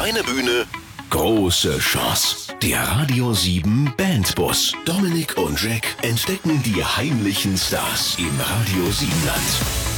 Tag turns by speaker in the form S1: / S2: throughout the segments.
S1: Kleine Bühne, große Chance. Der Radio 7 Bandbus. Dominik und Jack entdecken die heimlichen Stars im Radio 7 Land.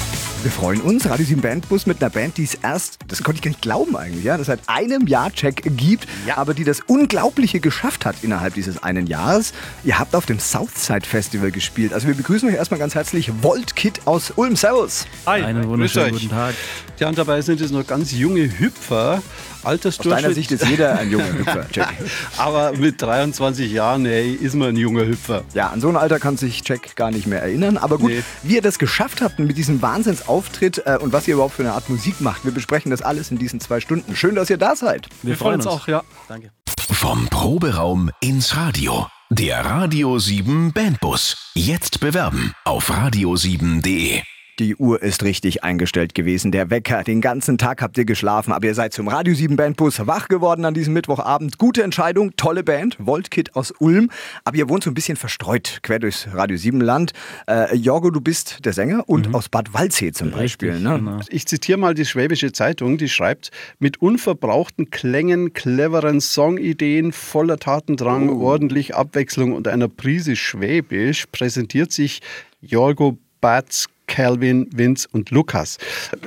S2: Wir freuen uns. Radio 7 Bandbus mit einer Band, die es erst, das konnte ich gar nicht glauben eigentlich, ja, das seit einem Jahr Check gibt, ja. aber die das Unglaubliche geschafft hat innerhalb dieses einen Jahres. Ihr habt auf dem Southside Festival gespielt. Also wir begrüßen euch erstmal ganz herzlich Volt Kid aus Ulm. Servus.
S3: Hi. Einen wunderschönen guten Tag. Ja, und dabei sind es noch ganz junge Hüpfer. Altersdurchschnitt.
S2: Aus deiner Sicht ist jeder ein junger Hüpfer,
S3: Jack. Aber mit 23 Jahren, hey, ist man ein junger Hüpfer.
S2: Ja, an so ein Alter kann sich Jack gar nicht mehr erinnern. Aber gut, nee. wie ihr das geschafft habt mit diesem Wahnsinnsauftritt äh, und was ihr überhaupt für eine Art Musik macht, wir besprechen das alles in diesen zwei Stunden. Schön, dass ihr da seid.
S3: Wir, wir freuen uns auch, ja. Danke.
S1: Vom Proberaum ins Radio. Der Radio 7 Bandbus. Jetzt bewerben auf radio7.de.
S2: Die Uhr ist richtig eingestellt gewesen. Der Wecker, den ganzen Tag habt ihr geschlafen, aber ihr seid zum Radio 7 Bandbus wach geworden an diesem Mittwochabend. Gute Entscheidung, tolle Band, Voltkit aus Ulm. Aber ihr wohnt so ein bisschen verstreut, quer durchs Radio 7 Land. Äh, Jorgo, du bist der Sänger und mhm. aus Bad Waldsee zum Beispiel. ne? genau.
S3: Ich zitiere mal die Schwäbische Zeitung, die schreibt, mit unverbrauchten Klängen, cleveren Songideen, voller Tatendrang, oh. ordentlich Abwechslung und einer Prise Schwäbisch präsentiert sich Jorgo Batz Calvin, Vince und Lukas.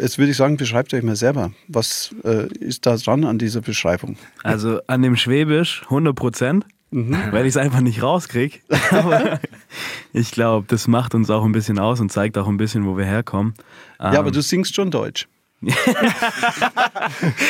S3: Jetzt würde ich sagen, beschreibt euch mal selber. Was äh, ist da dran an dieser Beschreibung?
S4: Also an dem Schwäbisch 100 Prozent. Mhm. Weil ich es einfach nicht rauskriege. Aber ich glaube, das macht uns auch ein bisschen aus und zeigt auch ein bisschen, wo wir herkommen.
S3: Ja, ähm, aber du singst schon Deutsch.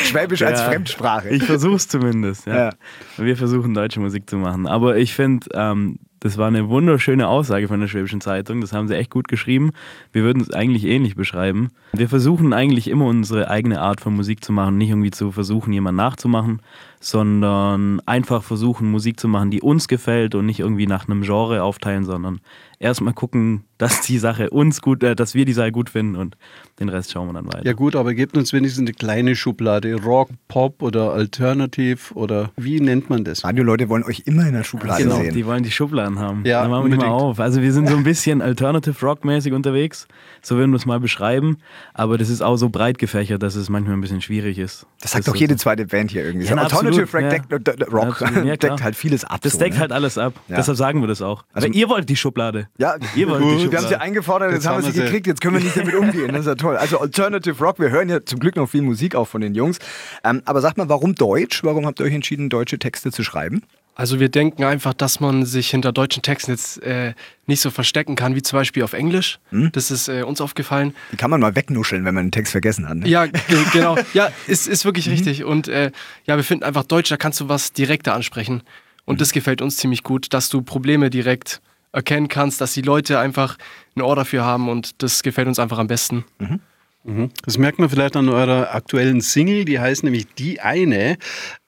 S2: Schwäbisch ja, als Fremdsprache.
S4: Ich versuche es zumindest. Ja. ja. Wir versuchen deutsche Musik zu machen. Aber ich finde, ähm, das war eine wunderschöne Aussage von der Schwäbischen Zeitung. Das haben sie echt gut geschrieben. Wir würden es eigentlich ähnlich beschreiben. Wir versuchen eigentlich immer unsere eigene Art von Musik zu machen, nicht irgendwie zu versuchen, jemanden nachzumachen, sondern einfach versuchen, Musik zu machen, die uns gefällt und nicht irgendwie nach einem Genre aufteilen, sondern erstmal gucken, dass die Sache uns gut, äh, dass wir die Sache gut finden und den Rest schauen wir dann weiter.
S3: Ja gut, aber gebt uns wenigstens eine kleine Schublade. Rock, Pop oder Alternative oder wie nennt man das?
S2: Radio-Leute wollen euch immer in der Schublade
S4: genau,
S2: sehen.
S4: Die wollen die Schubladen haben. Ja, dann machen wir die mal auf. Also wir sind so ein bisschen Alternative Rock-mäßig unterwegs, so würden wir es mal beschreiben. Aber das ist auch so breit gefächert, dass es manchmal ein bisschen schwierig ist.
S2: Das sagt doch jede zweite Band hier irgendwie. Ja, Alternative Rock, ja. deckt, Rock ja, deckt halt vieles ab.
S4: Das so, deckt ne? halt alles ab. Deshalb sagen wir das auch. Also, Aber ihr wollt die Schublade.
S2: Ja, ihr wollt die Schublade. Wir haben sie eingefordert, jetzt, jetzt haben wir sie gekriegt, jetzt können wir nicht damit umgehen. Das ist ja toll. Also Alternative Rock, wir hören ja zum Glück noch viel Musik auch von den Jungs. Ähm, aber sagt mal, warum Deutsch? Warum habt ihr euch entschieden, deutsche Texte zu schreiben?
S5: Also wir denken einfach, dass man sich hinter deutschen Texten jetzt äh, nicht so verstecken kann, wie zum Beispiel auf Englisch. Hm? Das ist äh, uns aufgefallen.
S2: Die kann man mal wegnuscheln, wenn man einen Text vergessen hat. Ne?
S5: Ja, genau. Ja, ist, ist wirklich mhm. richtig. Und äh, ja, wir finden einfach Deutsch, da kannst du was direkter ansprechen. Und mhm. das gefällt uns ziemlich gut, dass du Probleme direkt erkennen kannst, dass die Leute einfach ein Ohr dafür haben und das gefällt uns einfach am besten. Mhm.
S3: mhm. Das merkt man vielleicht an eurer aktuellen Single, die heißt nämlich Die eine.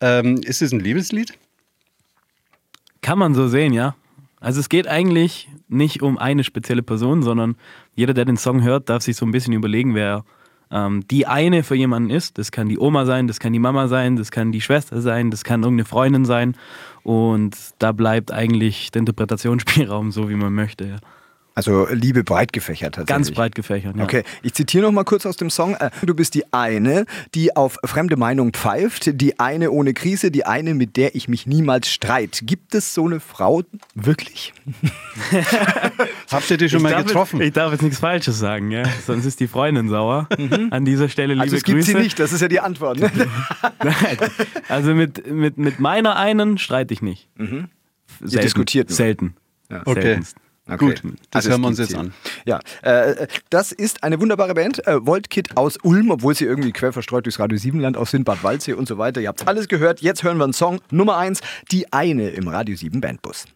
S3: Ähm, ist es ein Liebeslied?
S4: Kann man so sehen, ja. Also es geht eigentlich nicht um eine spezielle Person, sondern jeder, der den Song hört, darf sich so ein bisschen überlegen, wer die eine für jemanden ist. Das kann die Oma sein, das kann die Mama sein, das kann die Schwester sein, das kann irgendeine Freundin sein. Und da bleibt eigentlich der Interpretationsspielraum so, wie man möchte. Ja.
S2: Also Liebe breit gefächert
S4: tatsächlich. Ganz breit gefächert,
S2: ja. Okay, ich zitiere noch mal kurz aus dem Song. Äh, du bist die eine, die auf fremde Meinung pfeift, die eine ohne Krise, die eine, mit der ich mich niemals streit. Gibt es so eine Frau wirklich?
S3: Habt ihr die schon ich mal getroffen?
S4: Jetzt, ich darf jetzt nichts Falsches sagen, ja? sonst ist die Freundin sauer. Mhm. An dieser Stelle liebe
S2: also
S4: es gibt
S2: Grüße. sie nicht, das ist ja die Antwort. Ne?
S4: Nein, also mit, mit, mit meiner einen streite ich nicht.
S2: Mhm. Selten. Ihr diskutiert nur.
S4: Selten.
S3: Ja. Okay. Seltenst. Okay. Gut, das also hören wir uns jetzt an.
S2: Ja, äh, das ist eine wunderbare Band. Äh, Voltkit aus Ulm, obwohl sie irgendwie quer verstreut durchs Radio Siebenland aus sind, Bad Waldsee und so weiter. Ihr habt alles gehört. Jetzt hören wir einen Song Nummer 1, die eine im Radio 7 Bandbus.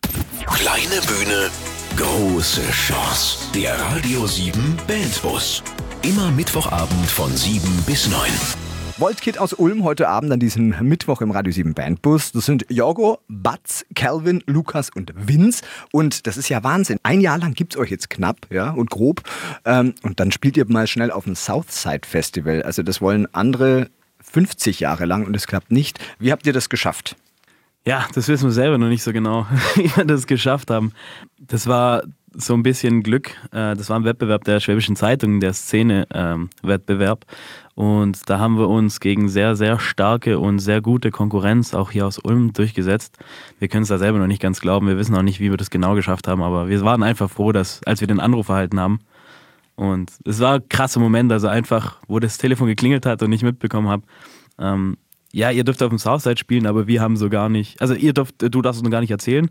S1: Kleine Bühne, große Chance. Der Radio 7 Bandbus. Immer Mittwochabend von 7 bis 9.
S2: Voltkit aus Ulm heute Abend an diesem Mittwoch im Radio 7 Bandbus. Das sind Jorgo, Batz, Calvin, Lukas und Vince. Und das ist ja Wahnsinn. Ein Jahr lang gibt es euch jetzt knapp ja, und grob. Ähm, und dann spielt ihr mal schnell auf dem Southside Festival. Also das wollen andere 50 Jahre lang und es klappt nicht. Wie habt ihr das geschafft?
S4: Ja, das wissen wir selber noch nicht so genau, wie wir das geschafft haben. Das war so ein bisschen Glück. Äh, das war ein Wettbewerb der Schwäbischen Zeitung, der Szene-Wettbewerb. Ähm, und da haben wir uns gegen sehr, sehr starke und sehr gute Konkurrenz auch hier aus Ulm durchgesetzt. Wir können es da selber noch nicht ganz glauben. Wir wissen auch nicht, wie wir das genau geschafft haben, aber wir waren einfach froh, dass, als wir den Anruf erhalten haben. Und es war ein krasser Moment, also einfach, wo das Telefon geklingelt hat und ich mitbekommen habe, ähm, ja, ihr dürft auf dem Southside spielen, aber wir haben so gar nicht, also ihr dürft, du darfst es noch gar nicht erzählen.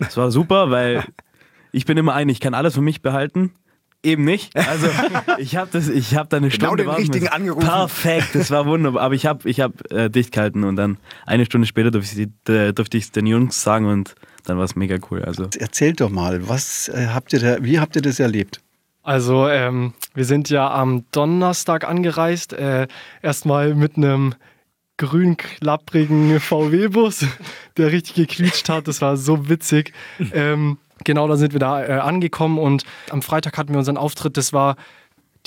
S4: Das war super, weil ich bin immer ein, ich kann alles für mich behalten. Eben nicht. Also ich habe das, ich habe da eine
S2: genau
S4: Stunde
S2: den richtigen
S4: müssen.
S2: angerufen.
S4: Perfekt, das war wunderbar. Aber ich habe, ich habe äh, dicht gehalten und dann eine Stunde später durfte ich, äh, durfte ich es den Jungs sagen und dann war es mega cool. Also
S3: Erzählt doch mal, was äh, habt ihr da, wie habt ihr das erlebt?
S5: Also, ähm, wir sind ja am Donnerstag angereist. Äh, erstmal mit einem grün klapprigen VW-Bus, der richtig gequietscht hat. Das war so witzig. Ähm, genau, da sind wir da äh, angekommen und am Freitag hatten wir unseren Auftritt. Das war,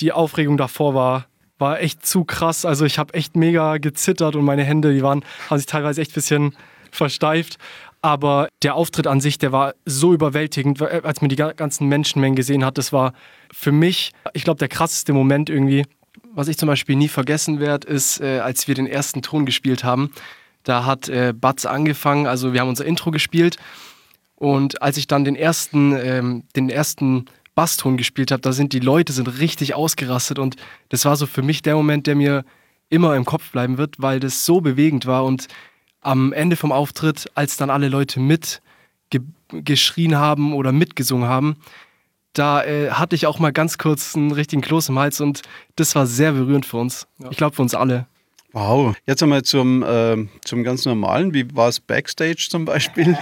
S5: die Aufregung davor war, war echt zu krass. Also ich habe echt mega gezittert und meine Hände, die waren, haben sich teilweise echt ein bisschen versteift. Aber der Auftritt an sich, der war so überwältigend, äh, als man die ga- ganzen Menschenmengen gesehen hat. Das war für mich, ich glaube, der krasseste Moment irgendwie. Was ich zum Beispiel nie vergessen werde, ist, äh, als wir den ersten Ton gespielt haben. Da hat äh, Batz angefangen, also wir haben unser Intro gespielt. Und als ich dann den ersten, ähm, den ersten Basston gespielt habe, da sind die Leute sind richtig ausgerastet. Und das war so für mich der Moment, der mir immer im Kopf bleiben wird, weil das so bewegend war. Und am Ende vom Auftritt, als dann alle Leute mit ge geschrien haben oder mitgesungen haben, da äh, hatte ich auch mal ganz kurz einen richtigen Kloß im Hals und das war sehr berührend für uns. Ich glaube für uns alle.
S3: Wow. Jetzt einmal zum, äh, zum ganz normalen. Wie war es Backstage zum Beispiel?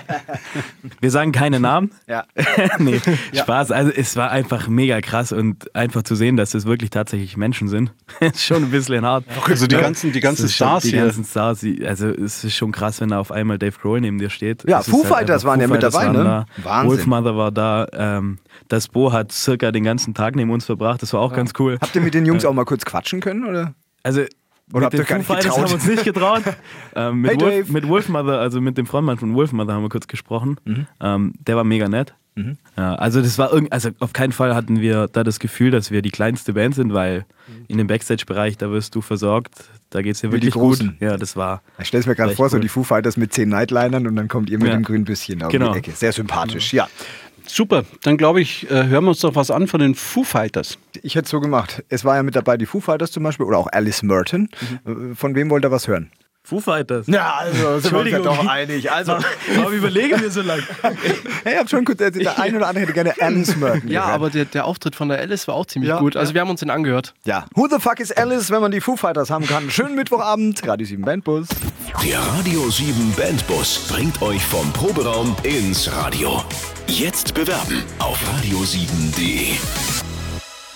S4: wir sagen keine Namen.
S2: Ja.
S4: nee, Spaß. Also es war einfach mega krass und einfach zu sehen, dass es wirklich tatsächlich Menschen sind, ist schon ein bisschen hart.
S3: Also die ganzen, die ganzen
S4: ist schon-
S3: Stars
S4: die
S3: hier.
S4: ganzen Stars, die- also es ist schon krass, wenn da auf einmal Dave Grohl neben dir steht.
S2: Ja,
S4: ist
S2: Foo
S4: halt
S2: Fighters waren ja mit dabei,
S4: waren
S2: ne?
S4: Da.
S2: Wahnsinn.
S4: Wolfmother war da. Ähm, das Bo hat circa den ganzen Tag neben uns verbracht. Das war auch ganz cool.
S2: Habt ihr mit den Jungs auch mal kurz quatschen können? Oder?
S4: Also
S2: Oder habt
S4: mit
S2: ihr
S4: den Foo Fighters haben wir uns nicht getraut. ähm, mit,
S2: Hey,
S4: Wolf, mit Wolfmother, also mit dem Frontmann von Wolfmother haben wir kurz gesprochen.
S2: Mhm.
S4: Ähm, der war mega nett. Ja, also das war irgend, also auf keinen Fall hatten wir da das Gefühl, dass wir die kleinste Band sind, weil in dem Backstage-Bereich, da wirst du versorgt, da geht es dir
S2: die
S4: wirklich gut. Ja, das war.
S2: Ich stelle es mir gerade vor, so
S4: cool.
S2: die Foo Fighters mit zehn Nightlinern und dann kommt ihr mit
S4: Ja.
S2: dem grünen Büsschen auf
S4: Genau.
S2: die Ecke. Sehr sympathisch, ja.
S3: Super. Dann glaube ich, äh, hören wir uns doch was an von den Foo Fighters.
S2: Ich hätte es so gemacht. Es war ja mit dabei die Foo Fighters zum Beispiel oder auch Alice Merton. Äh, Von wem wollt ihr was hören?
S4: Foo Fighters.
S2: Ja, also sind wir uns ja doch einig. Also,
S4: Warum überlegen wir so lange?
S2: hey, ich habe schon kurz erzählt, der eine oder andere hätte gerne Alice Merton
S5: Ja,
S2: gehört.
S5: aber der, der Auftritt von der Alice war auch ziemlich
S2: Ja,
S5: gut. Also wir haben uns den angehört.
S2: Ja. Who the fuck is Alice, wenn man die Foo Fighters haben kann? Schönen Mittwochabend, Radio 7 Bandbus.
S1: Der Radio 7 Bandbus bringt euch vom Proberaum ins Radio. Jetzt bewerben auf radio7.de.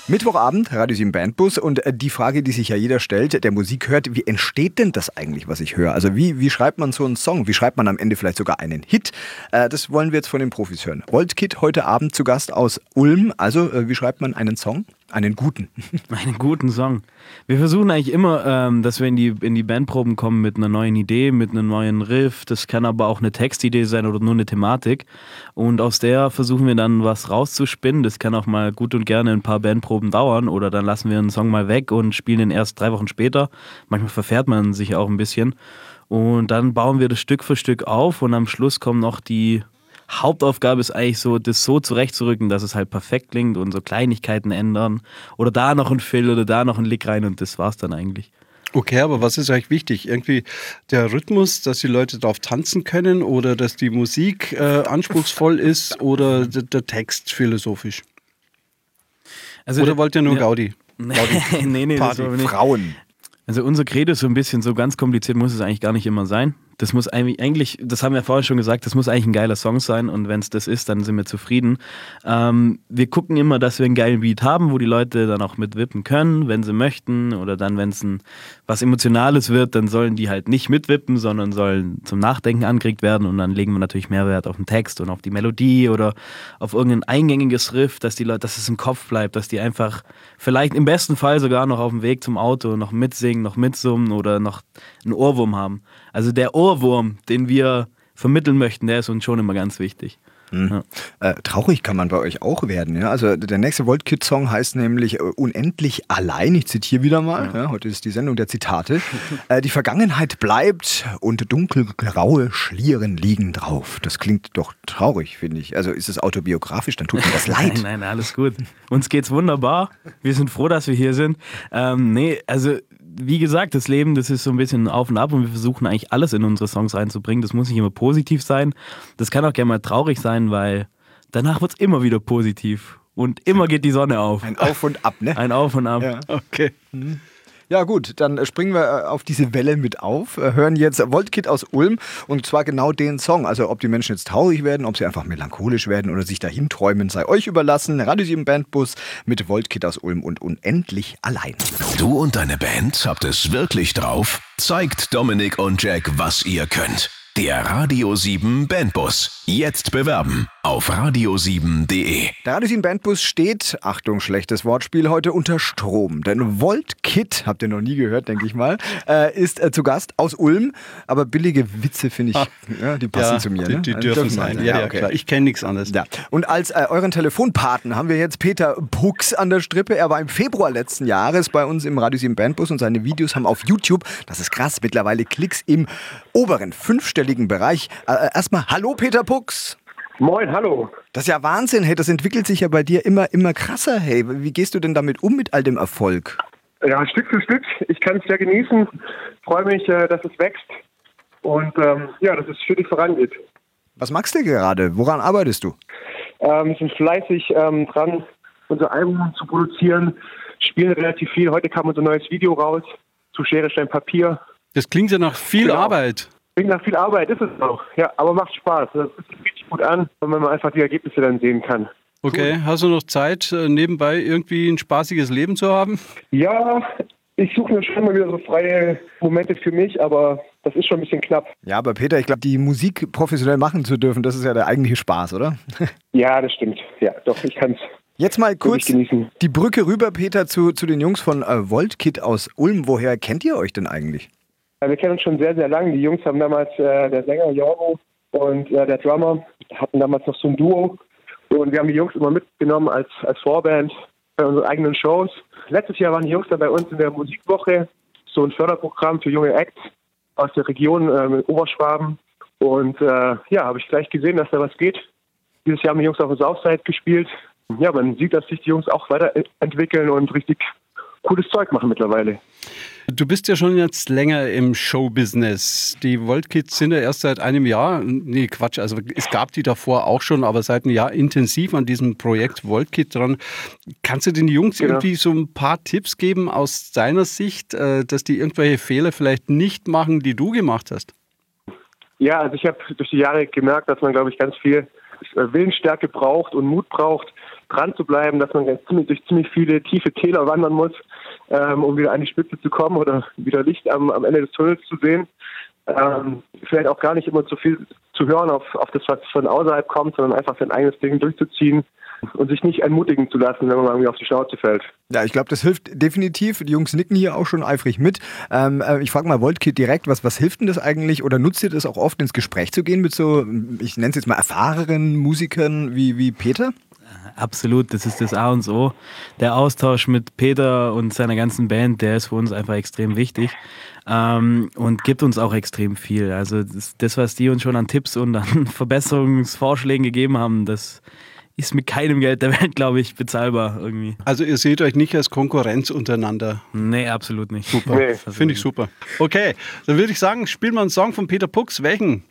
S2: Mittwochabend, Radio 7 Bandbus und äh, die Frage, die sich ja jeder stellt, der Musik hört, wie entsteht denn das eigentlich, was ich höre? Also wie, wie schreibt man so einen Song? Wie schreibt man am Ende vielleicht sogar einen Hit? Äh, das wollen wir jetzt von den Profis hören. Voltkit heute Abend zu Gast aus Ulm. Also äh, wie schreibt man einen Song? Einen guten.
S4: Einen guten Song. Wir versuchen eigentlich immer, ähm, dass wir in die, in die Bandproben kommen mit einer neuen Idee, mit einem neuen Riff. Das kann aber auch eine Textidee sein oder nur eine Thematik. Und aus der versuchen wir dann was rauszuspinnen. Das kann auch mal gut und gerne ein paar Bandproben dauern oder dann lassen wir einen Song mal weg und spielen ihn erst drei Wochen später. Manchmal verfährt man sich auch ein bisschen. Und dann bauen wir das Stück für Stück auf und am Schluss kommen noch die Hauptaufgabe ist eigentlich so, das so zurechtzurücken, dass es halt perfekt klingt und so Kleinigkeiten ändern. Oder da noch ein Fill oder da noch ein Lick rein und das war's dann eigentlich.
S3: Okay, aber was ist euch wichtig? Irgendwie der Rhythmus, dass die Leute drauf tanzen können oder dass die Musik äh, anspruchsvoll ist oder der, der Text philosophisch?
S4: Also
S3: Oder wollt ihr nur
S4: ja.
S3: Gaudi?
S4: nee, nee, nee, das
S3: Party,
S4: nicht.
S2: Frauen.
S4: Also unser Credo ist so ein bisschen so ganz kompliziert muss es eigentlich gar nicht immer sein. Das muss eigentlich, das haben wir vorhin schon gesagt, das muss eigentlich ein geiler Song sein und wenn es das ist, dann sind wir zufrieden. Ähm, wir gucken immer, dass wir einen geilen Beat haben, wo die Leute dann auch mitwippen können, wenn sie möchten oder dann, wenn es was Emotionales wird, dann sollen die halt nicht mitwippen, sondern sollen zum Nachdenken angeregt werden und dann legen wir natürlich mehr Wert auf den Text und auf die Melodie oder auf irgendein eingängiges Riff, dass die Leute, dass es im Kopf bleibt, dass die einfach vielleicht im besten Fall sogar noch auf dem Weg zum Auto noch mitsingen, noch mitsummen oder noch einen Ohrwurm haben. Also der Ohrwurm, den wir vermitteln möchten, der ist uns schon immer ganz wichtig.
S2: Mhm. Ja. Äh, traurig kann man bei euch auch werden. Ja? Also der nächste Voltkit-Song heißt nämlich äh, Unendlich allein. Ich zitiere wieder mal. Ja. heute ist die Sendung der Zitate. äh, die Vergangenheit bleibt und dunkelgraue Schlieren liegen drauf. Das klingt doch traurig, finde ich. Also ist es autobiografisch, dann tut mir das leid.
S4: nein, nein, alles gut. Uns geht's wunderbar. Wir sind froh, dass wir hier sind. Ähm, nee, also wie gesagt, das Leben, das ist so ein bisschen auf und ab und wir versuchen eigentlich alles in unsere Songs reinzubringen. Das muss nicht immer positiv sein. Das kann auch gerne mal traurig sein, weil danach wird es immer wieder positiv. Und immer geht die Sonne auf.
S2: Ein Auf und Ab, ne?
S4: Ein Auf und Ab.
S2: Ja. Okay. Mhm. Ja gut, dann springen wir äh, auf diese Welle mit auf, äh, hören jetzt Voltkit aus Ulm und zwar genau den Song. Also ob die Menschen jetzt traurig werden, ob sie einfach melancholisch werden oder sich dahin träumen, sei euch überlassen. Radio 7 Bandbus mit Voltkit aus Ulm und unendlich allein.
S1: Du und deine Band habt es wirklich drauf? Zeigt Dominik und Jack, was ihr könnt. Der Radio 7 Bandbus. Jetzt bewerben auf radio7.de.
S2: Der Radio 7 Bandbus steht, Achtung, schlechtes Wortspiel, heute unter Strom. Denn Volt Kit, habt ihr noch nie gehört, denke ich mal, äh, ist äh, zu Gast aus Ulm. Aber billige Witze, finde ich, ah, ja, die passen
S3: ja,
S2: zu mir.
S3: Die,
S2: ne?
S3: die dürfen, dürfen sein. sein. Ja, ja okay. klar. Ich kenne nichts anderes.
S2: Ja. Und als äh, euren Telefonpaten haben wir jetzt Peter Pux an der Strippe. Er war im Februar letzten Jahres bei uns im Radio 7 Bandbus und seine Videos haben auf YouTube, das ist krass, mittlerweile Klicks im oberen fünfstelligen Bereich. Äh, äh, erstmal, hallo Peter Pux.
S6: Moin, hallo.
S2: Das ist ja Wahnsinn, hey, das entwickelt sich ja bei dir immer, immer krasser, hey. Wie gehst du denn damit um mit all dem Erfolg?
S6: Ja, Stück für Stück. Ich kann es sehr genießen, freue mich, äh, dass es wächst und ähm, ja, dass es stetig vorangeht.
S2: Was magst du gerade? Woran arbeitest du?
S6: Ähm, sind fleißig ähm, dran, unser Album zu produzieren, spielen relativ viel. Heute kam unser neues Video raus zu Schere, Stein, Papier.
S3: Das klingt ja nach viel genau. Arbeit.
S6: Klingt nach viel Arbeit, ist es auch. Ja, aber macht Spaß. Das sich gut an, wenn man einfach die Ergebnisse dann sehen kann.
S3: Okay, cool. hast du noch Zeit, äh, nebenbei irgendwie ein spaßiges Leben zu haben?
S6: Ja, ich suche mir schon mal wieder so freie Momente für mich, aber das ist schon ein bisschen knapp.
S2: Ja, aber Peter, ich glaube, die Musik professionell machen zu dürfen, das ist ja der eigentliche Spaß, oder?
S6: ja, das stimmt. Ja, doch, ich kann es.
S2: Jetzt mal kurz die Brücke rüber, Peter, zu, zu den Jungs von äh, Voltkit aus Ulm. Woher kennt ihr euch denn eigentlich?
S6: Wir kennen uns schon sehr, sehr lange. Die Jungs haben damals, äh, der Sänger Jorgo und äh, der Drummer hatten damals noch so ein Duo. Und wir haben die Jungs immer mitgenommen als, als Vorband bei unseren eigenen Shows. Letztes Jahr waren die Jungs dann bei uns in der Musikwoche, so ein Förderprogramm für junge Acts aus der Region äh, Oberschwaben. Und äh, ja, habe ich gleich gesehen, dass da was geht. Dieses Jahr haben die Jungs auf der Southside gespielt. Ja, man sieht, dass sich die Jungs auch weiterentwickeln und richtig cooles Zeug machen mittlerweile.
S3: Du bist ja schon jetzt länger im Showbusiness. Die Voltkids sind ja erst seit einem Jahr, nee, Quatsch, also es gab die davor auch schon, aber seit einem Jahr intensiv an diesem Projekt Voltkid dran. Kannst du den Jungs genau. irgendwie so ein paar Tipps geben aus deiner Sicht, äh, dass die irgendwelche Fehler vielleicht nicht machen, die du gemacht hast?
S6: Ja, also ich habe durch die Jahre gemerkt, dass man, glaube ich, ganz viel Willensstärke braucht und Mut braucht, dran zu bleiben, dass man durch ziemlich viele tiefe Täler wandern muss ähm, um wieder an die Spitze zu kommen oder wieder Licht am, am Ende des Tunnels zu sehen. Ähm, vielleicht auch gar nicht immer zu viel zu hören auf, auf das, was von außerhalb kommt, sondern einfach sein eigenes Ding durchzuziehen und sich nicht entmutigen zu lassen, wenn man irgendwie auf die Schnauze fällt.
S2: Ja, ich glaube, das hilft definitiv. Die Jungs nicken hier auch schon eifrig mit. Ähm, äh, ich frage mal Voltkit direkt, was, was hilft denn das eigentlich oder nutzt ihr das auch oft ins Gespräch zu gehen mit so, ich nenne es jetzt mal erfahrenen Musikern wie, wie Peter?
S4: Absolut, das ist das A und O. Der Austausch mit Peter und seiner ganzen Band, der ist für uns einfach extrem wichtig ähm, und gibt uns auch extrem viel. Also das, das, was die uns schon an Tipps und an Verbesserungsvorschlägen gegeben haben, das ist mit keinem Geld der Welt, glaube ich, bezahlbar irgendwie.
S3: Also ihr seht euch nicht als Konkurrenz untereinander?
S4: Nee, absolut nicht.
S3: Super, nee. finde ich super. Okay, dann würde ich sagen, spielen wir einen Song von Peter Pux. Welchen?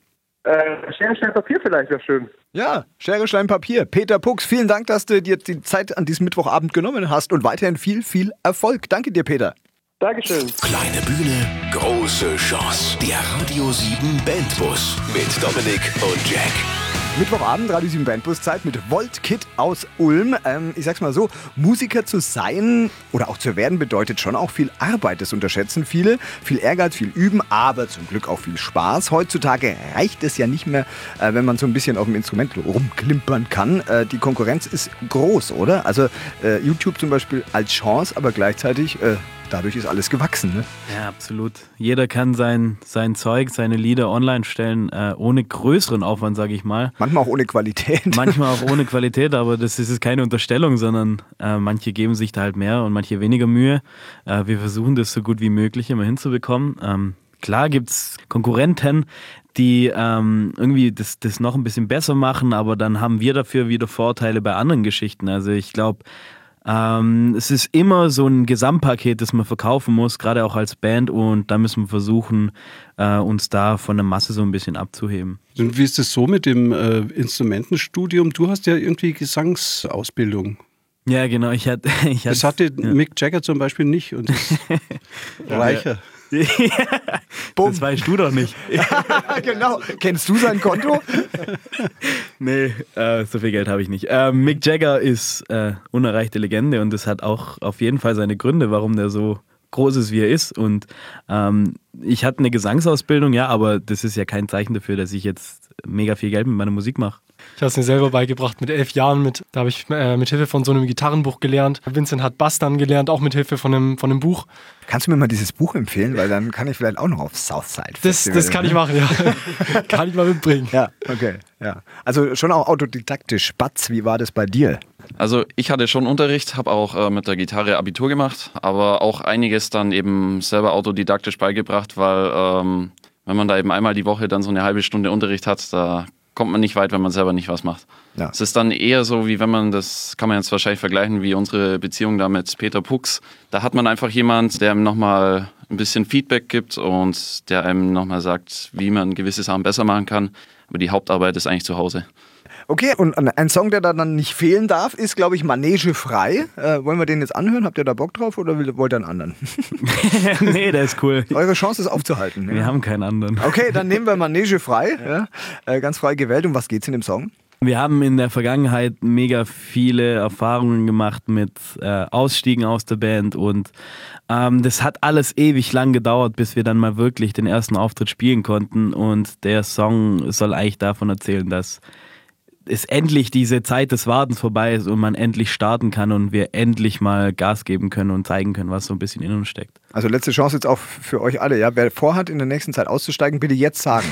S6: Äh, Schere, Stein, Papier vielleicht wäre schön.
S2: Ja, Schere, Stein, Papier. Peter Pux, vielen Dank, dass du dir die Zeit an diesem Mittwochabend genommen hast und weiterhin viel, viel Erfolg. Danke dir, Peter.
S6: Dankeschön.
S1: Kleine Bühne, große Chance. Der Radio 7 Bandbus mit Dominik und Jack.
S2: Mittwochabend, Radio 7 Bandbus Zeit mit Volt Kid aus Ulm. Ähm, ich sag's mal so, Musiker zu sein oder auch zu werden bedeutet schon auch viel Arbeit. Das unterschätzen viele. Viel Ehrgeiz, viel Üben, aber zum Glück auch viel Spaß. Heutzutage reicht es ja nicht mehr, äh, wenn man so ein bisschen auf dem Instrument rumklimpern kann. Äh, die Konkurrenz ist groß, oder? Also äh, YouTube zum Beispiel als Chance, aber gleichzeitig äh, dadurch ist alles gewachsen. Ne?
S4: Ja, absolut. Jeder kann sein, sein Zeug, seine Lieder online stellen, äh, ohne größeren Aufwand, sage ich mal.
S2: Manchmal auch ohne Qualität.
S4: Manchmal auch ohne Qualität, aber das ist keine Unterstellung, sondern äh, manche geben sich da halt mehr und manche weniger Mühe. Äh, wir versuchen das so gut wie möglich immer hinzubekommen. Ähm, klar gibt es Konkurrenten, die ähm, irgendwie das, das noch ein bisschen besser machen, aber dann haben wir dafür wieder Vorteile bei anderen Geschichten. Also ich glaube, ähm, es ist immer so ein Gesamtpaket, das man verkaufen muss, gerade auch als Band und da müssen wir versuchen, äh, uns da von der Masse so ein bisschen abzuheben.
S3: Und wie ist es so mit dem äh, Instrumentenstudium? Du hast ja irgendwie Gesangsausbildung.
S4: Ja, genau. Ich hatte, ich
S3: das hatte ja. Mick Jagger zum Beispiel nicht und ist reicher.
S4: das weißt du doch nicht.
S2: genau. Kennst du sein Konto?
S4: nee, äh, so viel Geld habe ich nicht. Äh, Mick Jagger ist äh, unerreichte Legende und das hat auch auf jeden Fall seine Gründe, warum der so groß ist, wie er ist. Und ähm, ich hatte eine Gesangsausbildung, ja, aber das ist ja kein Zeichen dafür, dass ich jetzt mega viel Geld mit meiner Musik mache.
S5: Ich habe es mir selber beigebracht mit elf Jahren. Mit, da habe ich äh, mit Hilfe von so einem Gitarrenbuch gelernt. Vincent hat Bass dann gelernt, auch mit Hilfe von einem, von einem Buch.
S2: Kannst du mir mal dieses Buch empfehlen? Weil dann kann ich vielleicht auch noch auf Southside.
S5: Das, das kann ich machen, ja. kann ich mal mitbringen.
S2: Ja, okay. Ja. Also schon auch autodidaktisch. Batz, wie war das bei dir?
S7: Also ich hatte schon Unterricht, habe auch äh, mit der Gitarre Abitur gemacht, aber auch einiges dann eben selber autodidaktisch beigebracht, weil ähm, wenn man da eben einmal die Woche dann so eine halbe Stunde Unterricht hat, da kommt man nicht weit, wenn man selber nicht was macht. Ja. Es ist dann eher so, wie wenn man, das kann man jetzt wahrscheinlich vergleichen, wie unsere Beziehung da mit Peter Pux. Da hat man einfach jemand, der einem nochmal ein bisschen Feedback gibt und der einem nochmal sagt, wie man gewisse Sachen besser machen kann. Aber die Hauptarbeit ist eigentlich zu Hause.
S2: Okay, und ein Song, der da dann nicht fehlen darf, ist, glaube ich, Manege frei. Äh, wollen wir den jetzt anhören? Habt ihr da Bock drauf oder wollt ihr einen anderen?
S4: nee, der ist cool.
S2: Eure Chance ist aufzuhalten.
S4: Wir ja. haben keinen anderen.
S2: Okay, dann nehmen wir Manege frei. Ja. Äh, ganz frei gewählt. Um was geht's in dem Song?
S4: Wir haben in der Vergangenheit mega viele Erfahrungen gemacht mit äh, Ausstiegen aus der Band und ähm, das hat alles ewig lang gedauert, bis wir dann mal wirklich den ersten Auftritt spielen konnten und der Song soll eigentlich davon erzählen, dass es endlich diese Zeit des Wartens vorbei ist und man endlich starten kann und wir endlich mal Gas geben können und zeigen können, was so ein bisschen in uns steckt.
S2: Also letzte Chance jetzt auch für euch alle, ja? Wer vorhat, in der nächsten Zeit auszusteigen, bitte jetzt sagen.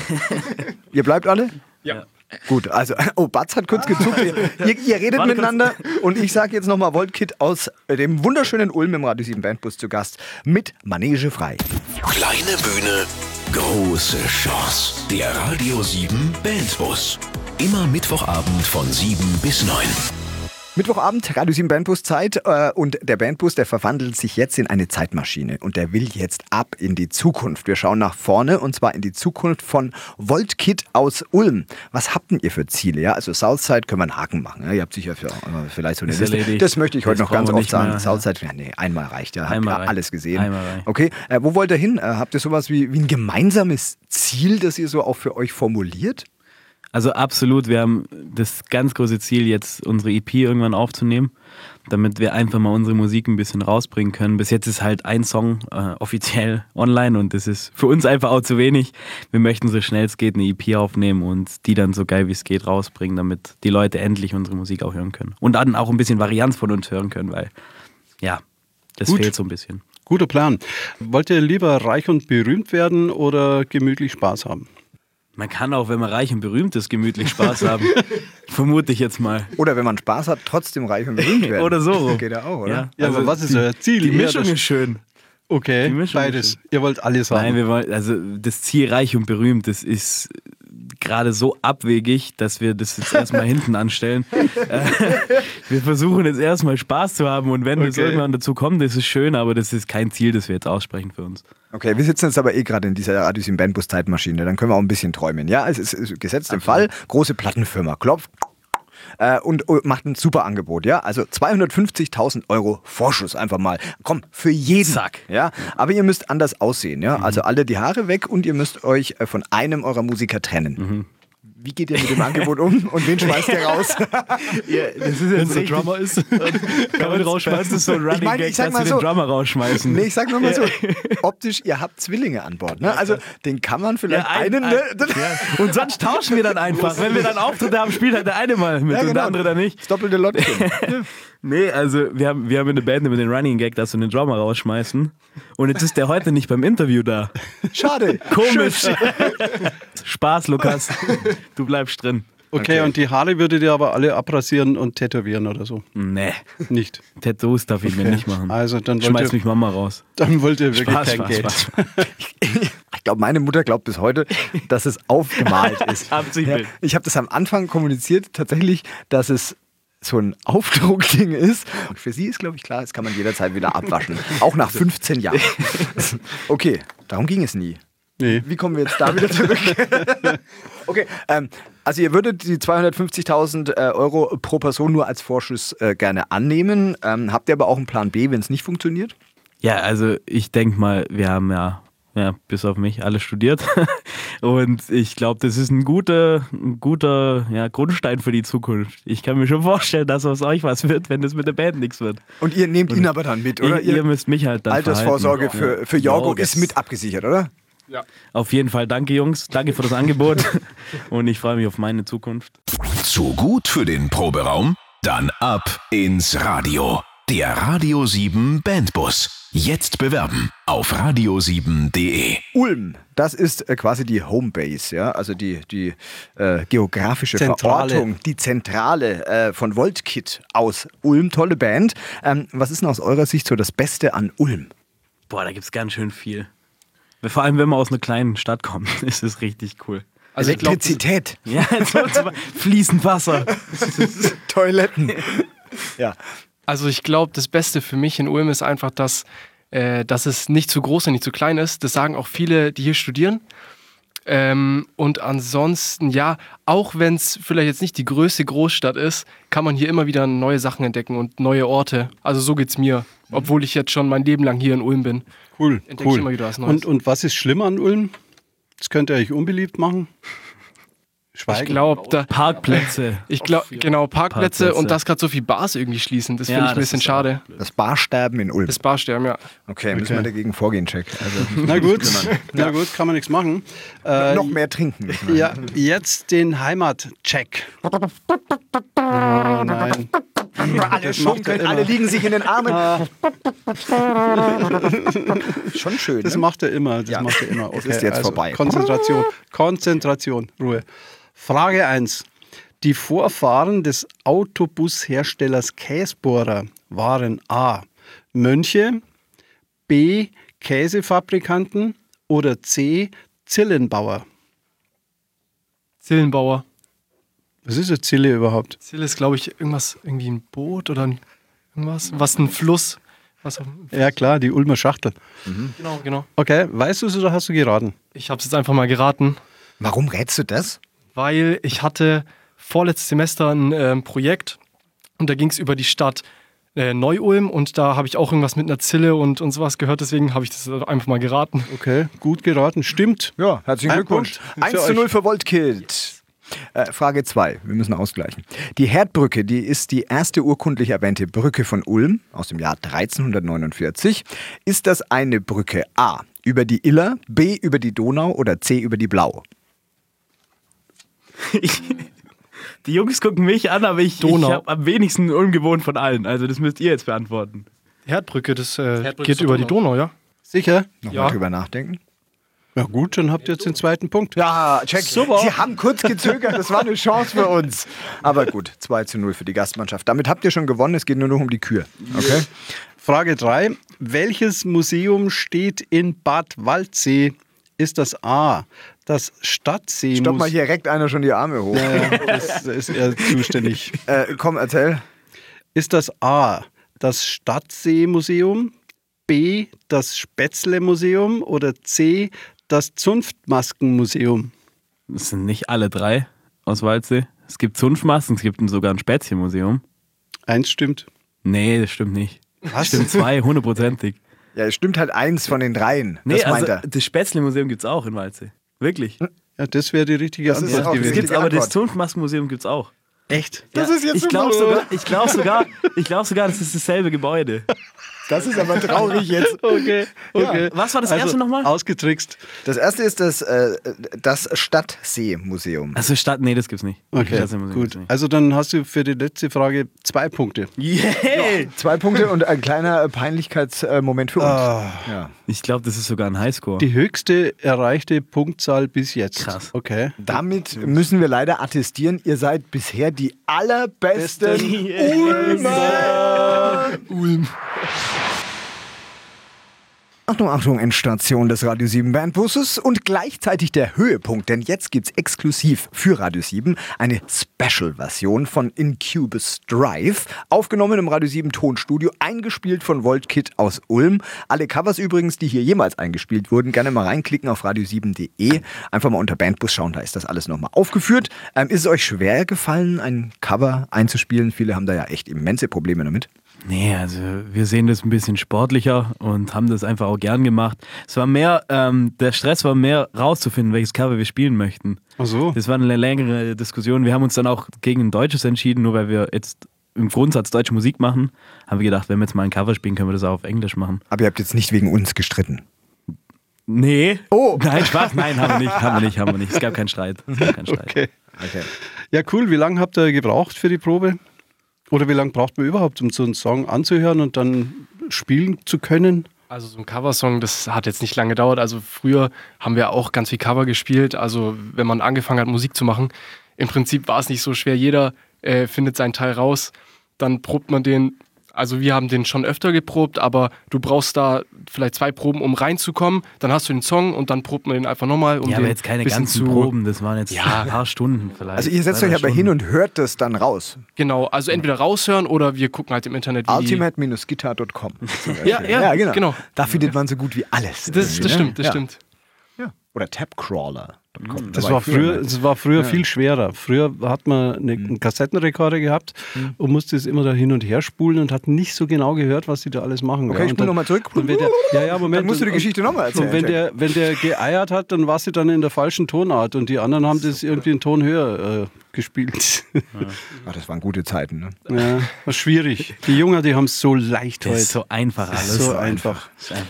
S2: Ihr bleibt alle?
S5: Ja.
S2: Gut, also, oh, Batz hat kurz gezuckt. Ihr, ihr redet Warte miteinander und ich sage jetzt nochmal Voltkit aus dem wunderschönen Ulm im Radio 7 Bandbus zu Gast mit Manege frei.
S1: Kleine Bühne, große Chance. Der Radio 7 Bandbus. Immer Mittwochabend von 7 bis 9.
S2: Mittwochabend, Radio 7 Bandbus Zeit äh, und der Bandbus, der verwandelt sich jetzt in eine Zeitmaschine und der will jetzt ab in die Zukunft. Wir schauen nach vorne und zwar in die Zukunft von Voltkit aus Ulm. Was habt denn ihr für Ziele? Ja, also Southside können wir einen Haken machen. Ja? Ihr habt sicher für, äh, vielleicht so eine Liste. Erledigt. Das möchte ich heute das noch ganz oft sagen. Mehr, Southside, ja, nee, einmal reicht ja. Einmal Habt alles gesehen. Einmal reicht. Okay, äh, wo wollt ihr hin? Äh, habt ihr sowas wie, wie ein gemeinsames Ziel, das ihr so auch für euch formuliert?
S4: Also absolut, wir haben das ganz große Ziel, jetzt unsere EP irgendwann aufzunehmen, damit wir einfach mal unsere Musik ein bisschen rausbringen können. Bis jetzt ist halt ein Song äh, offiziell online und das ist für uns einfach auch zu wenig. Wir möchten so schnell es geht eine EP aufnehmen und die dann so geil wie es geht rausbringen, damit die Leute endlich unsere Musik auch hören können. Und dann auch ein bisschen Varianz von uns hören können, weil ja, das Gut. fehlt so ein bisschen.
S3: Guter Plan. Wollt ihr lieber reich und berühmt werden oder gemütlich Spaß haben?
S4: Man kann auch, wenn man reich und berühmt ist, gemütlich Spaß haben. Vermute ich jetzt mal.
S2: Oder wenn man Spaß hat, trotzdem reich und berühmt werden.
S4: oder so.
S2: Geht ja auch, oder? Ja,
S3: ja also aber was ist euer Ziel?
S4: Die Mischung ist schön.
S3: Okay, beides. Ihr wollt alles haben.
S4: Nein, wir wollen, also das Ziel reich und berühmt, das ist gerade so abwegig, dass wir das jetzt erstmal hinten anstellen. Äh, wir versuchen jetzt erstmal Spaß zu haben und wenn okay. das irgendwann dazu kommt, das ist schön, aber das ist kein Ziel, das wir jetzt aussprechen für uns.
S2: Okay, wir sitzen jetzt aber eh gerade in dieser Radius im Bandbus Zeitmaschine, dann können wir auch ein bisschen träumen. Ja, es ist gesetzt im Fall, große Plattenfirma klopft, äh, und macht ein super Angebot, ja. Also 250.000 Euro Vorschuss einfach mal. Komm, für jeden. Zack. Ja. Aber ihr müsst anders aussehen, ja. Mhm. Also alle die Haare weg und ihr müsst euch äh, von einem eurer Musiker trennen. Mhm. Wie geht ihr mit dem Angebot um und wen schmeißt ihr raus?
S4: ja, das ist Wenn es der Drummer ist, kann man rausschmeißen. Das ist so ein Running ich mein, ich sag mal so, den Drummer rausschmeißen.
S2: Nee, ich sag nur mal so, optisch, ihr habt Zwillinge an Bord. Ne? Also den kann man vielleicht ja, ein, einen... Ne?
S4: ja. Und sonst tauschen wir dann einfach. Wenn wir dann Auftritte haben, spielt halt der eine mal mit ja, genau. und der andere dann nicht.
S2: Das doppelte Lottchen.
S4: Nee, also wir haben, wir haben in der Band immer den Running Gag, dass wir den Drummer rausschmeißen. Und jetzt ist der heute nicht beim Interview da.
S2: Schade.
S4: Komisch. Spaß, Lukas. Du bleibst drin.
S3: Okay, und die Haare würdet ihr aber alle abrasieren und tätowieren oder so?
S4: Nee,
S3: Nicht.
S4: Tattoos darf ich mir nicht machen.
S3: Also dann wollt,
S4: Schmeiß
S3: ihr,
S4: mich Mama raus.
S3: dann wollt ihr wirklich
S4: Spaß,
S3: kein
S4: Spaß,
S3: Geld.
S4: Spaß.
S2: Ich glaube, meine Mutter glaubt bis heute, dass es aufgemalt ist. Ja, ich habe das am Anfang kommuniziert, tatsächlich, dass es so ein Aufdruckding ist. Und für sie ist, glaube ich, klar, das kann man jederzeit wieder abwaschen. Auch nach 15 Jahren. Okay, darum ging es nie.
S3: Nee.
S2: Wie kommen wir jetzt da wieder zurück? okay, ähm, also ihr würdet die 250.000 äh, Euro pro Person nur als Vorschuss äh, gerne annehmen. Ähm, habt ihr aber auch einen Plan B, wenn es nicht funktioniert?
S4: Ja, also ich denke mal, wir haben ja, ja, bis auf mich, alle studiert. Und ich glaube, das ist ein guter, ein guter ja, Grundstein für die Zukunft. Ich kann mir schon vorstellen, dass aus euch was wird, wenn das mit der Band nichts wird.
S2: Und ihr nehmt ihn aber dann mit, oder?
S4: ihr, ihr müsst mich halt dann
S2: Altersvorsorge
S4: verhalten.
S2: für, für Jorgo
S4: Ja,
S2: ist mit abgesichert, oder?
S4: Auf jeden Fall danke, Jungs. Danke für das Angebot. Und ich freue mich auf meine Zukunft.
S1: Zu gut für den Proberaum? Dann ab ins Radio. Der Radio 7 Bandbus. Jetzt bewerben auf radio7.de.
S2: Ulm, das ist äh, quasi die Homebase, ja, also die, die äh, geografische
S3: Zentrale.
S2: Verortung, die Zentrale äh, von Voltkit aus Ulm. Tolle Band. Ähm, was ist denn aus eurer Sicht so das Beste an Ulm?
S4: Boah, da gibt es ganz schön viel. Vor allem, wenn man aus einer kleinen Stadt kommt, ist es richtig cool.
S5: Also glaube,
S2: Elektrizität,
S4: Ja, zum Beispiel fließend Wasser.
S2: Toiletten. ja.
S5: Also ich glaube, das Beste für mich in Ulm ist einfach, dass, äh, dass es nicht zu groß und nicht zu klein ist. Das sagen auch viele, die hier studieren. Ähm, und ansonsten, ja, auch wenn es vielleicht jetzt nicht die größte Großstadt ist, kann man hier immer wieder neue Sachen entdecken und neue Orte. Also so geht's mir. Obwohl ich jetzt schon mein Leben lang hier in Ulm bin.
S3: Cool,
S5: Entdecke
S3: cool.
S5: ich immer wieder was Neues.
S3: Und, und was ist schlimm an Ulm? Das könnte euch unbeliebt machen. Schweigen.
S5: Ich glaube, da.
S4: Parkplätze.
S5: Ich glaube, genau, Parkplätze,
S4: Parkplätze.
S5: und dass gerade so viel Bars irgendwie schließen, das
S4: Ja,
S5: finde ich ein bisschen schade.
S2: Das Barsterben in Ulm.
S5: Das Barsterben, ja.
S2: Okay, müssen wir dagegen vorgehen, Check. Also,
S3: Na gut, na gut, kann man nichts machen. Äh,
S2: noch mehr trinken.
S3: Ja, jetzt den Heimatcheck. Oh nein.
S2: Alle schunkeln, alle liegen sich in den Armen. Schon schön.
S3: Das
S2: ne?
S3: macht er immer. Das
S2: Ja.
S3: macht er immer.
S2: Es
S3: Okay,
S2: ist jetzt
S3: also
S2: vorbei.
S3: Konzentration. Konzentration. Ruhe. Frage 1. Die Vorfahren des Autobusherstellers Käsbohrer waren A. Mönche, B. Käsefabrikanten oder C. Zillenbauer.
S5: Zillenbauer.
S3: Was ist eine Zille überhaupt?
S5: Zill ist, glaube ich, irgendwas, irgendwie ein Boot oder ein, irgendwas, was ein Fluss. Was auf,
S3: Ja klar, die Ulmer Schachtel.
S5: genau, genau.
S3: Okay, weißt du es oder hast du geraten?
S5: Ich habe es jetzt einfach mal geraten,
S2: Warum rätst du das?
S5: Weil ich hatte vorletztes Semester ein ähm, Projekt und da ging es über die Stadt äh, Neu-Ulm und da habe ich auch irgendwas mit einer Zille und, und sowas gehört, deswegen habe ich das einfach mal geraten.
S3: Okay, gut geraten. Stimmt.
S2: Ja, herzlichen
S3: Ein
S2: Glückwunsch.
S3: Punkt
S2: 1
S3: für
S2: zu
S3: euch.
S2: 0 für Voltkit. Äh, Frage 2. Wir müssen ausgleichen. Die Herdbrücke, die ist die erste urkundlich erwähnte Brücke von Ulm aus dem Jahr 1349. Ist das eine Brücke A über die Iller, B über die Donau oder C über die Blau?
S4: Ich, die Jungs gucken mich an, aber ich, ich
S5: Donau.
S4: habe am wenigsten ungewohnt von allen. Also das müsst ihr jetzt beantworten.
S5: Herdbrücke, das äh,
S7: Herdbrücke
S5: geht über die
S7: Donau.
S5: Donau, ja?
S3: Sicher?
S2: Nochmal
S5: Ja.
S2: drüber nachdenken.
S3: Ja gut, dann habt ihr jetzt den zweiten Punkt.
S2: Ja, check.
S3: Super.
S2: Sie haben kurz gezögert, das war eine Chance für uns. Aber gut, 2 zu 0 für die Gastmannschaft. Damit habt ihr schon gewonnen, es geht nur noch um die Kür. Okay?
S3: Frage 3. Welches Museum steht in Bad Waldsee? Ist das A, das Stadtseemuseum?
S2: Stopp mal, hier reckt einer schon die Arme hoch.
S3: Ja, das da ist er zuständig.
S2: Äh, komm, erzähl.
S3: Ist das A, das Stadtseemuseum, B, das Spätzle-Museum oder C, das Zunftmaskenmuseum?
S4: Das sind nicht alle drei aus Waldsee. Es gibt Zunftmasken, es gibt sogar ein Spätzchenmuseum.
S3: Eins stimmt.
S4: Nee, das stimmt nicht.
S3: Was?
S4: Stimmt zwei, hundertprozentig.
S2: Ja, es stimmt halt eins von den dreien.
S4: Nee,
S2: das meint
S4: also
S2: er.
S4: das Spätzle-Museum gibt es auch in Waldsee. Wirklich.
S3: Ja, das wäre die richtige
S2: Das
S3: Antwort gewesen.
S4: gibt's, aber das. Zunftmaskenmuseum gibt es auch.
S3: Echt?
S2: Das ist jetzt
S4: ich glaube sogar, ich glaube sogar, ich glaube sogar, das ist dasselbe Gebäude.
S2: Das ist aber traurig jetzt.
S3: Okay, okay.
S4: Was war das
S3: also,
S4: erste nochmal?
S3: Ausgetrickst.
S2: Das erste ist das, äh, das Stadtseemuseum.
S4: Also Stadt, nee, das gibt's nicht.
S3: Okay, gut.
S4: nicht.
S3: Also dann hast du für die letzte Frage zwei Punkte.
S4: Yeah.
S2: Zwei Punkte und ein kleiner Peinlichkeitsmoment für uns. Ja.
S4: Ich glaube, das ist sogar ein Highscore.
S3: Die höchste erreichte Punktzahl bis jetzt.
S4: Krass.
S3: Okay.
S2: Damit müssen wir leider attestieren, ihr seid bisher die allerbesten Ulmer. Ulm. Achtung, Achtung, Endstation des Radio 7 Bandbusses und gleichzeitig der Höhepunkt, denn jetzt gibt's exklusiv für Radio 7 eine Special-Version von Incubus Drive, aufgenommen im Radio 7 Tonstudio, eingespielt von Voltkit aus Ulm. Alle Covers übrigens, die hier jemals eingespielt wurden, gerne mal reinklicken auf radio7.de, einfach mal unter Bandbus schauen, da ist das alles nochmal aufgeführt. Ähm, ist es euch schwer gefallen, ein Cover einzuspielen? Viele haben da ja echt immense Probleme damit.
S4: Nee, also wir sehen das ein bisschen sportlicher und haben das einfach auch gern gemacht. Es war mehr, ähm, der Stress war mehr rauszufinden, welches Cover wir spielen möchten.
S3: Ach so.
S4: Das war eine längere Diskussion. Wir haben uns dann auch gegen ein deutsches entschieden, nur weil wir jetzt im Grundsatz deutsche Musik machen, haben wir gedacht, wenn wir jetzt mal ein Cover spielen, können wir das auch auf Englisch machen.
S2: Aber ihr habt jetzt nicht wegen uns gestritten.
S4: Nee.
S2: Oh.
S4: Nein, Spaß, nein, haben wir nicht, haben wir nicht, haben wir nicht. Es gab keinen Streit. Es gab keinen Streit.
S3: Okay.
S2: Okay.
S3: Ja, cool. Wie lange habt ihr gebraucht für die Probe? Oder wie lange braucht man überhaupt, um so einen Song anzuhören und dann spielen zu können?
S5: Also so ein Coversong, das hat jetzt nicht lange gedauert. Also früher haben wir auch ganz viel Cover gespielt. Also wenn man angefangen hat, Musik zu machen, im Prinzip war es nicht so schwer. Jeder äh, findet seinen Teil raus. Dann probt man den. Also wir haben den schon öfter geprobt, aber du brauchst da vielleicht zwei Proben, um reinzukommen. Dann hast du den Song und dann probt man den einfach nochmal. Um
S4: Ja, aber jetzt keine ganzen
S5: zu,
S4: Proben, das waren jetzt
S5: Ja.
S4: ein paar Stunden vielleicht.
S2: Also ihr setzt euch aber
S4: Stunden.
S2: hin und hört das dann raus.
S5: Genau, also entweder raushören oder wir gucken halt im Internet, wie
S2: Ultimate-guitar.com.
S5: Ja, ja, genau.
S2: Da findet man so gut wie alles.
S5: Das, das
S2: ne?
S5: stimmt, das
S2: ja.
S5: stimmt.
S2: Ja. Oder Tapcrawler.com.
S3: Das
S2: Da
S3: war früher, das war früher viel schwerer. Früher hat man eine, einen Kassettenrekorder gehabt und musste es immer da hin und her spulen und hat nicht so genau gehört, was die da alles machen.
S2: Okay,
S3: ja.
S2: ich spule
S3: dann-
S2: nochmal zurück.
S3: Und wenn der, ja, ja, Moment.
S2: Dann musst du die Geschichte nochmal erzählen.
S3: Und wenn der, wenn der geeiert hat, dann war sie dann in der falschen Tonart und die anderen haben das irgendwie einen Ton höher äh, gespielt.
S2: Ach, das waren gute Zeiten. Ne?
S3: ja, war schwierig. Die Jungen, die haben es so leicht
S4: Das
S3: heute.
S4: ist so einfach alles.
S3: so einfach.
S4: Das ist einfach.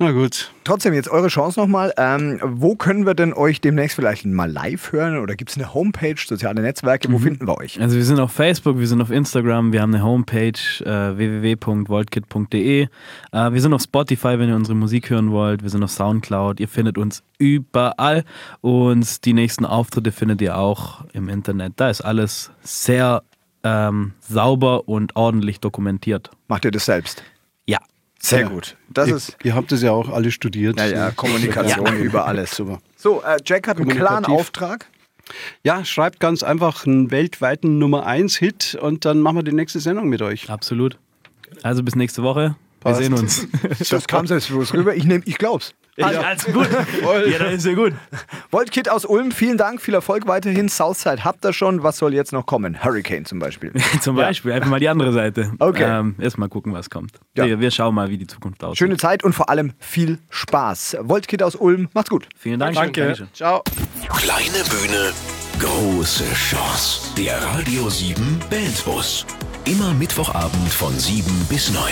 S3: Na gut.
S2: Trotzdem, jetzt eure Chance nochmal. Ähm, wo können wir denn euch demnächst vielleicht mal live hören? Oder gibt es eine Homepage, soziale Netzwerke? Wo finden wir euch?
S4: Also wir sind auf Facebook, wir sind auf Instagram, wir haben eine Homepage äh, www.voltkit.de. Äh, wir sind auf Spotify, wenn ihr unsere Musik hören wollt. Wir sind auf Soundcloud. Ihr findet uns überall und die nächsten Auftritte findet ihr auch im Internet. Da ist alles sehr ähm, sauber und ordentlich dokumentiert.
S2: Macht ihr das selbst?
S4: Ja.
S2: Sehr
S3: Ja.
S2: gut. Das
S3: ihr,
S2: ist
S3: ihr habt das ja auch alle studiert.
S2: ja, ja, Kommunikation über alles.
S3: Super.
S2: So, äh, Jack hat einen klaren. Auftrag.
S3: Ja, schreibt ganz einfach einen weltweiten Nummer 1 Hit und dann machen wir die nächste Sendung mit euch.
S4: Absolut. Also bis nächste Woche.
S3: Passt.
S4: Wir sehen uns.
S2: Das kam selbstbewusst rüber. Ich nehme, ich glaub's.
S4: Alles gut. Ja, dann ist ja gut.
S2: Voltkit aus Ulm, vielen Dank, viel Erfolg weiterhin. Southside habt ihr schon. Was soll jetzt noch kommen? Hurricane zum Beispiel.
S4: Zum Beispiel, einfach mal die andere Seite.
S2: Okay.
S4: Ähm, Erstmal gucken, was kommt.
S2: Ja.
S4: Wir, wir schauen mal, wie die Zukunft aussieht.
S2: Schöne Zeit und vor allem viel Spaß. Voltkit aus Ulm, macht's gut.
S4: Vielen Dank.
S5: Danke.
S4: Dankeschön.
S3: Ciao.
S1: Kleine Bühne, große Chance. Der Radio 7 Bandbus. Immer Mittwochabend von 7 bis 9.